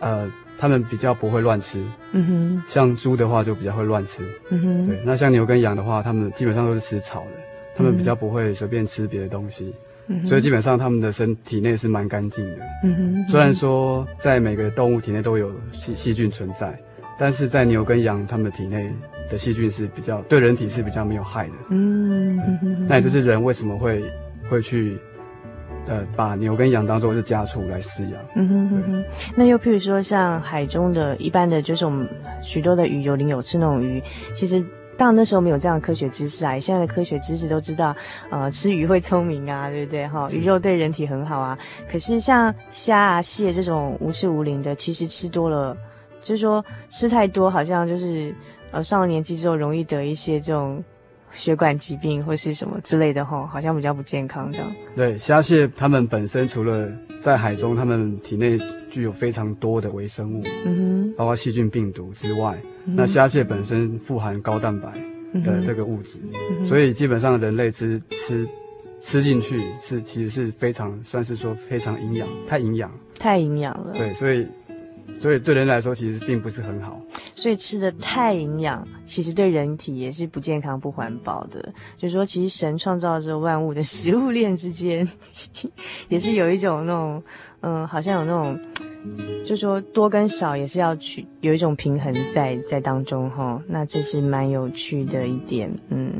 呃，他们比较不会乱吃。嗯哼。像猪的话就比较会乱吃。嗯哼。对，那像牛跟羊的话，他们基本上都是吃草的，他们比较不会随便吃别的东西。嗯。所以基本上他们的身体内是蛮干净的。嗯哼。虽然说在每个动物体内都有细细菌存在，但是在牛跟羊，它们体内的细菌是比较对人体是比较没有害的。嗯哼。那也就是人为什么会会去。呃，把牛跟羊当做是家畜来饲养。嗯哼哼哼。那又譬如说，像海中的一般的，就是我们许多的鱼，有鳞有刺那种鱼，其实当然那时候没有这样的科学知识啊。现在的科学知识都知道，呃，吃鱼会聪明啊，对不对？哈，鱼肉对人体很好啊。可是像虾啊、蟹这种无刺无鳞的，其实吃多了，就是说吃太多，好像就是呃上了年纪之后容易得一些这种。血管疾病或是什么之类的吼，好像比较不健康这样。对，虾蟹它们本身除了在海中，它们体内具有非常多的微生物，嗯哼，包括细菌、病毒之外，嗯、那虾蟹本身富含高蛋白的这个物质，嗯、所以基本上人类吃吃吃进去是其实是非常算是说非常营养，太营养，太营养了。对，所以。所以对人来说，其实并不是很好。所以吃的太营养，其实对人体也是不健康、不环保的。就是说，其实神创造着万物的食物链之间，*laughs* 也是有一种那种，嗯，好像有那种，就说多跟少也是要去有一种平衡在在当中哈。那这是蛮有趣的一点，嗯。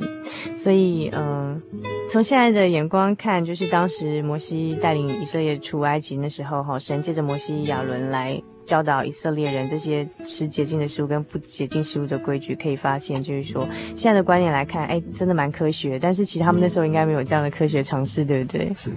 所以，嗯，从现在的眼光看，就是当时摩西带领以色列出埃及那时候哈，神借着摩西亚伦来。教导以色列人这些吃洁净的食物跟不洁净食物的规矩，可以发现，就是说现在的观念来看，哎，真的蛮科学。但是其实他们那时候应该没有这样的科学尝试，对不对？是。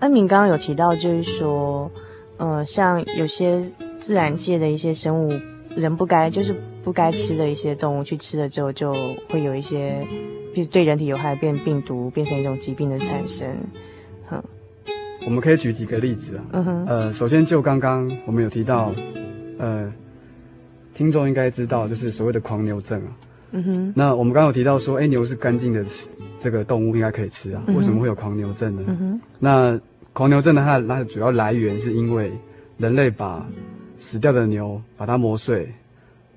恩敏刚刚有提到，就是说。呃，像有些自然界的一些生物，人不该就是不该吃的一些动物，去吃了之后，就会有一些，就是对人体有害，变病毒，变成一种疾病的产生。哼，我们可以举几个例子啊。嗯哼。呃，首先就刚刚我们有提到，呃，听众应该知道，就是所谓的狂牛症啊。嗯哼。那我们刚刚有提到说，哎，牛是干净的这个动物，应该可以吃啊。为什么会有狂牛症呢？嗯哼。那狂牛症的它它的主要来源是因为人类把死掉的牛把它磨碎，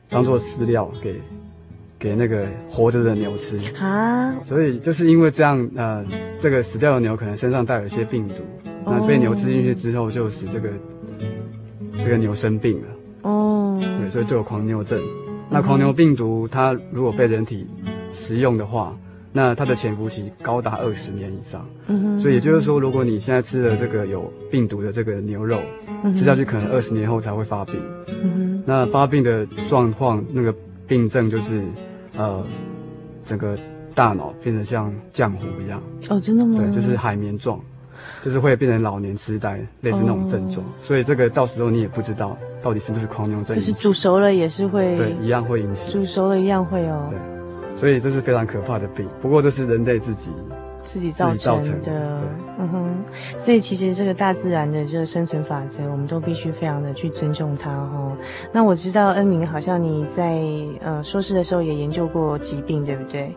当做饲料给给那个活着的牛吃。啊，所以就是因为这样，呃，这个死掉的牛可能身上带有一些病毒，那被牛吃进去之后，就使这个这个牛生病了。哦，对，所以就有狂牛症。那狂牛病毒它如果被人体食用的话，那它的潜伏期高达二十年以上，嗯哼，所以也就是说，如果你现在吃了这个有病毒的这个牛肉，嗯、吃下去可能二十年后才会发病，嗯哼，那发病的状况，那个病症就是，呃，整个大脑变得像浆糊一样，哦，真的吗？对，就是海绵状，就是会变成老年痴呆，类似那种症状，哦、所以这个到时候你也不知道到底是不是狂牛症，就是煮熟了也是会，对，一样会引起，煮熟了一样会哦，对。所以这是非常可怕的病，不过这是人类自己自己造成的，嗯哼。所以其实这个大自然的这个生存法则，我们都必须非常的去尊重它哈。那我知道恩明好像你在呃硕士的时候也研究过疾病，对不对？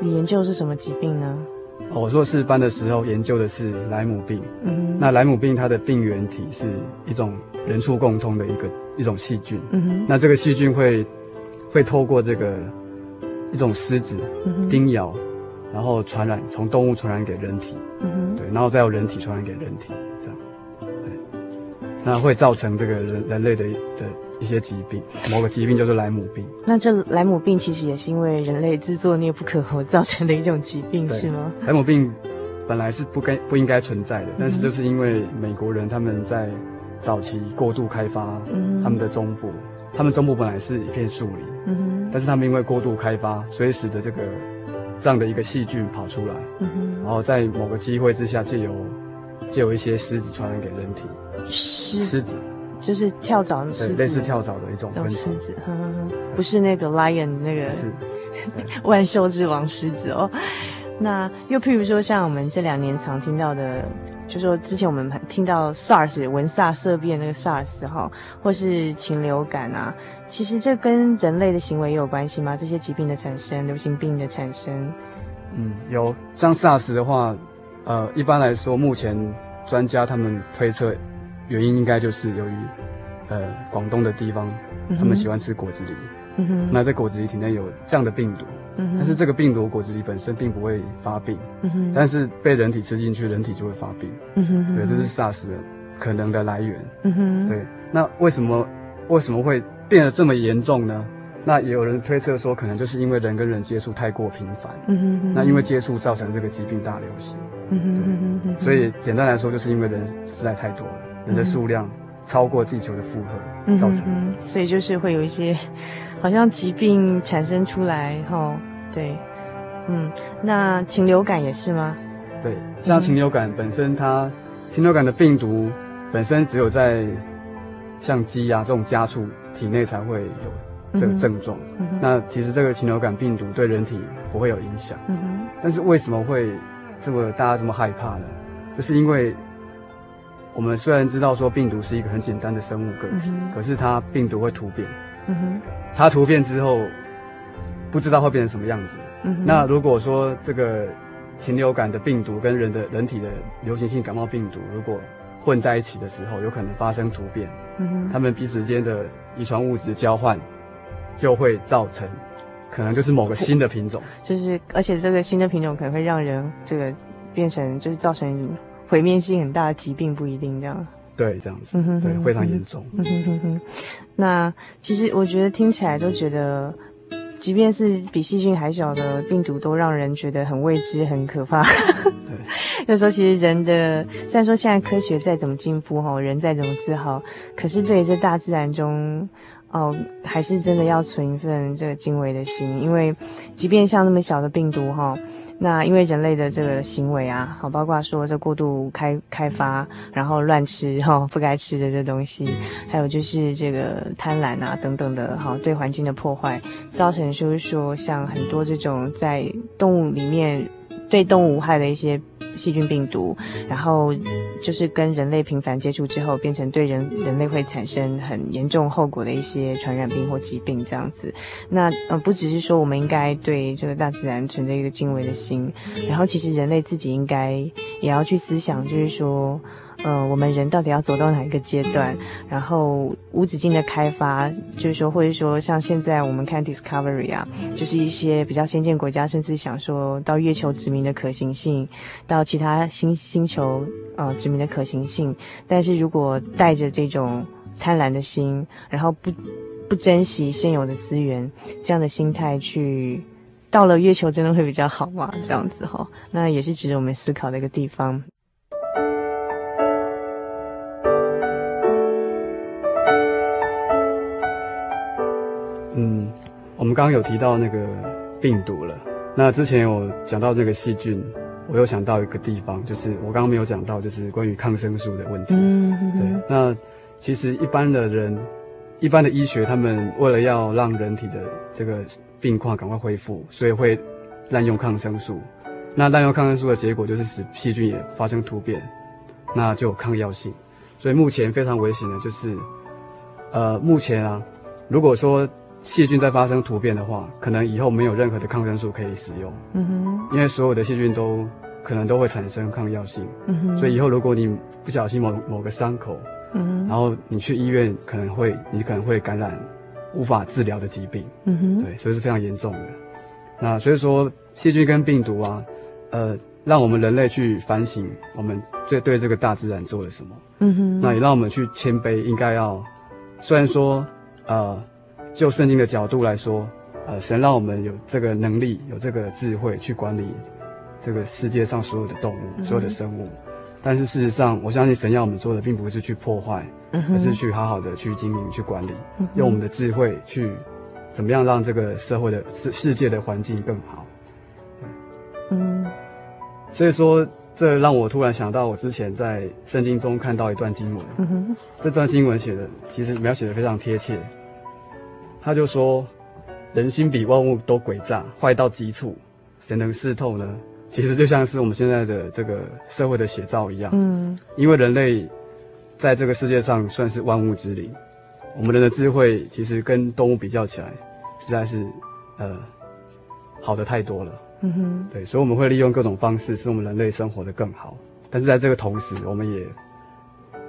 你研究的是什么疾病呢？我硕士班的时候研究的是莱姆病，嗯哼。那莱姆病它的病原体是一种人畜共通的一个一种细菌，嗯哼。那这个细菌会会透过这个。一种虱子叮咬，然后传染，从动物传染给人体，嗯，对，然后再由人体传染给人体，这样，对，那会造成这个人人类的的一些疾病，某个疾病就是莱姆病。那这莱姆病其实也是因为人类自作孽不可活造成的一种疾病，是吗？莱姆病本来是不该不应该存在的，但是就是因为美国人他们在早期过度开发他们的中部，他们中部本来是一片树林。但是他们因为过度开发，所以使得这个这样的一个细菌跑出来，嗯，然后在某个机会之下，就有就有一些虱子传染给人体。虱虱子就是跳蚤的虱子，类似跳蚤的一种昆虫。子，呵呵呵，不是那个 lion 那个，是 *laughs* 万兽之王狮子哦。那又譬如说，像我们这两年常听到的。就说之前我们听到 SARS 闻煞色变那个 SARS 哈，或是禽流感啊，其实这跟人类的行为也有关系吗？这些疾病的产生，流行病的产生，嗯，有像 SARS 的话，呃，一般来说，目前专家他们推测原因应该就是由于，呃，广东的地方，他们喜欢吃果子狸。嗯哼，那在果子狸体内有这样的病毒，嗯，但是这个病毒果子狸本身并不会发病，嗯哼，但是被人体吃进去，人体就会发病，嗯哼，对，这是 SARS 的可能的来源，嗯哼，对，那为什么为什么会变得这么严重呢？那也有人推测说，可能就是因为人跟人接触太过频繁，嗯哼，那因为接触造成这个疾病大流行，嗯哼，对，所以简单来说，就是因为人实在太多了，人的数量超过地球的负荷造成，嗯，所以就是会有一些。好像疾病产生出来，哈，对，嗯，那禽流感也是吗？对，像禽流感本身它，它禽流感的病毒本身只有在像鸡呀、啊、这种家畜体内才会有这个症状。嗯嗯、那其实这个禽流感病毒对人体不会有影响。嗯。但是为什么会这么大家这么害怕呢？就是因为我们虽然知道说病毒是一个很简单的生物个体，嗯、可是它病毒会突变。嗯，它突变之后，不知道会变成什么样子。嗯，那如果说这个禽流感的病毒跟人的人体的流行性感冒病毒如果混在一起的时候，有可能发生突变。嗯哼，它们彼此之间的遗传物质交换，就会造成可能就是某个新的品种。*laughs* 就是，而且这个新的品种可能会让人这个变成就是造成毁灭性很大的疾病，不一定这样。对，这样子，嗯、哼哼对，非常严重。嗯哼哼哼。那其实我觉得听起来都觉得，即便是比细菌还小的病毒，都让人觉得很未知、很可怕。对，就说其实人的，虽然说现在科学再怎么进步哈，人再怎么自豪，可是对于这大自然中，哦，还是真的要存一份这个敬畏的心，因为即便像那么小的病毒哈。那因为人类的这个行为啊，好，包括说这过度开开发，然后乱吃哈 *laughs* 不该吃的这东西，还有就是这个贪婪啊等等的，哈，对环境的破坏，造成就是说像很多这种在动物里面对动物无害的一些。细菌、病毒，然后就是跟人类频繁接触之后，变成对人人类会产生很严重后果的一些传染病或疾病这样子。那呃，不只是说我们应该对这个大自然存着一个敬畏的心，然后其实人类自己应该也要去思想，就是说。呃，我们人到底要走到哪一个阶段？然后无止境的开发，就是说，或者说像现在我们看 Discovery 啊，就是一些比较先进国家，甚至想说到月球殖民的可行性，到其他星星球呃殖民的可行性。但是如果带着这种贪婪的心，然后不不珍惜现有的资源，这样的心态去到了月球，真的会比较好吗？这样子哈，那也是值得我们思考的一个地方。我们刚刚有提到那个病毒了，那之前有讲到这个细菌，我又想到一个地方，就是我刚刚没有讲到，就是关于抗生素的问题。嗯嗯。对，那其实一般的人，一般的医学，他们为了要让人体的这个病况赶快恢复，所以会滥用抗生素。那滥用抗生素的结果就是使细菌也发生突变，那就有抗药性。所以目前非常危险的就是，呃，目前啊，如果说。细菌在发生突变的话，可能以后没有任何的抗生素可以使用。嗯哼，因为所有的细菌都可能都会产生抗药性。嗯哼，所以以后如果你不小心某某个伤口，嗯哼，然后你去医院，可能会你可能会感染无法治疗的疾病。嗯哼，对，所以是非常严重的。那所以说细菌跟病毒啊，呃，让我们人类去反省我们最对这个大自然做了什么。嗯哼，那也让我们去谦卑，应该要虽然说呃。就圣经的角度来说，呃，神让我们有这个能力，有这个智慧去管理这个世界上所有的动物、嗯、所有的生物。但是事实上，我相信神要我们做的，并不是去破坏，嗯、而是去好好的去经营、去管理，嗯、用我们的智慧去怎么样让这个社会的世世界的环境更好。嗯，所以说，这让我突然想到，我之前在圣经中看到一段经文。嗯，这段经文写的其实描写的非常贴切。他就说：“人心比万物都诡诈，坏到极处，谁能识透呢？其实就像是我们现在的这个社会的写照一样。嗯，因为人类在这个世界上算是万物之灵，我们人的智慧其实跟动物比较起来，实在是呃好的太多了。嗯哼，对，所以我们会利用各种方式使我们人类生活的更好。但是在这个同时，我们也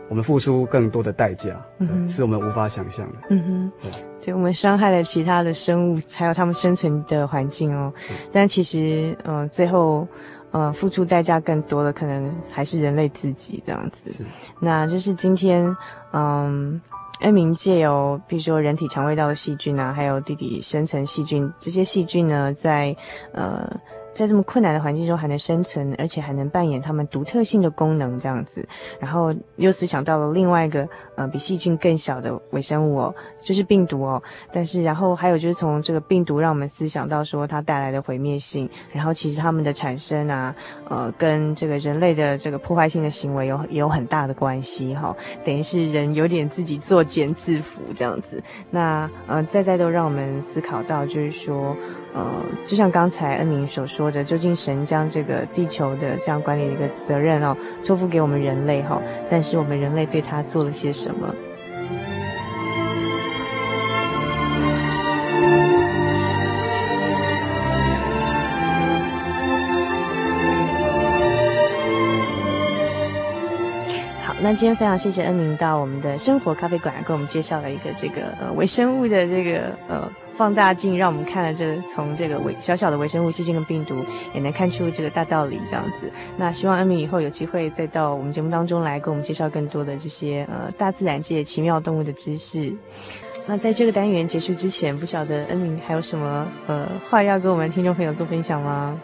我们付出更多的代价，嗯，是我们无法想象的。嗯哼，对，对，我们伤害了其他的生物，还有他们生存的环境哦。但其实，嗯、呃，最后，呃，付出代价更多的可能还是人类自己这样子。是，那就是今天，嗯，恩明借由比如说人体肠胃道的细菌啊，还有地底深层细菌，这些细菌呢，在呃。在这么困难的环境中还能生存，而且还能扮演他们独特性的功能，这样子，然后又思想到了另外一个，呃，比细菌更小的微生物哦，就是病毒哦。但是，然后还有就是从这个病毒让我们思想到说它带来的毁灭性，然后其实它们的产生啊，呃，跟这个人类的这个破坏性的行为有也有很大的关系哈、等于是人有点自己作茧自缚这样子。那呃，再再都让我们思考到，就是说。呃，就像刚才恩明所说的，究竟神将这个地球的这样管理的一个责任哦，托付给我们人类哈、哦，但是我们人类对他做了些什么？好，那今天非常谢谢恩明到我们的生活咖啡馆给我们介绍了一个这个呃微生物的这个呃。放大镜让我们看了这，从这个微小小的微生物、细菌跟病毒，也能看出这个大道理这样子。那希望恩明以后有机会再到我们节目当中来，给我们介绍更多的这些呃大自然界奇妙动物的知识。那在这个单元结束之前，不晓得恩明还有什么呃话要跟我们听众朋友做分享吗？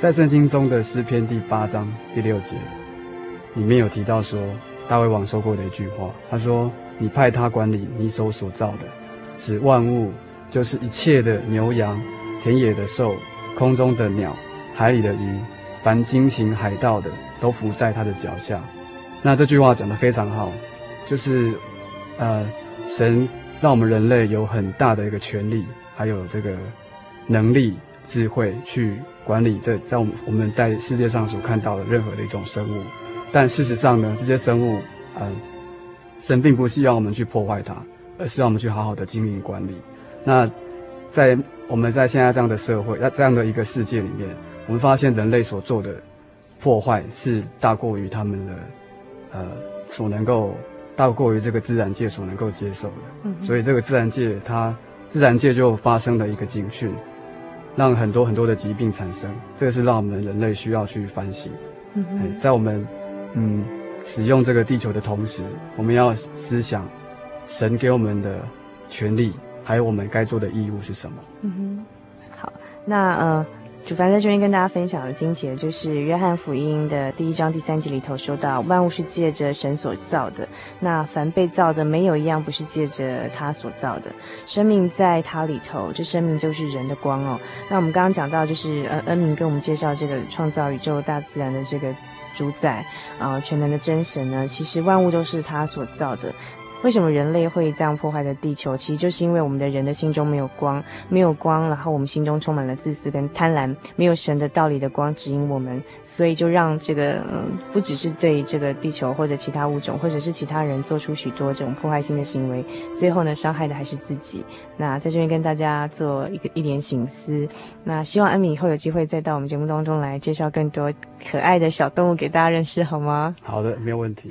在圣经中的诗篇第八章第六节里面有提到说，大卫王说过的一句话，他说：“你派他管理你手所造的。”指万物，就是一切的牛羊、田野的兽、空中的鸟、海里的鱼，凡经行海道的，都伏在他的脚下。那这句话讲得非常好，就是，呃，神让我们人类有很大的一个权利，还有这个能力、智慧去管理这在我们我们在世界上所看到的任何的一种生物。但事实上呢，这些生物，呃，神并不希望我们去破坏它。而是让我们去好好的经营管理。那在我们在现在这样的社会，那这样的一个世界里面，我们发现人类所做的破坏是大过于他们的呃所能够大过于这个自然界所能够接受的。嗯。所以这个自然界它自然界就发生了一个警讯，让很多很多的疾病产生。这个是让我们人类需要去反省。嗯哼。在我们嗯使用这个地球的同时，我们要思想。神给我们的权利，还有我们该做的义务是什么？嗯哼，好，那呃，主凡在这边跟大家分享的经节，就是约翰福音的第一章第三节里头说到，万物是借着神所造的，那凡被造的，没有一样不是借着他所造的。生命在他里头，这生命就是人的光哦。那我们刚刚讲到，就是呃，恩明跟我们介绍这个创造宇宙大自然的这个主宰啊、全能的真神呢，其实万物都是他所造的。为什么人类会这样破坏的地球？其实就是因为我们的人的心中没有光，没有光，然后我们心中充满了自私跟贪婪，没有神的道理的光指引我们，所以就让这个嗯，不只是对这个地球或者其他物种，或者是其他人做出许多这种破坏性的行为，最后呢，伤害的还是自己。那在这边跟大家做一个一点醒思。那希望恩明以后有机会再到我们节目当中来介绍更多可爱的小动物给大家认识，好吗？好的，没有问题。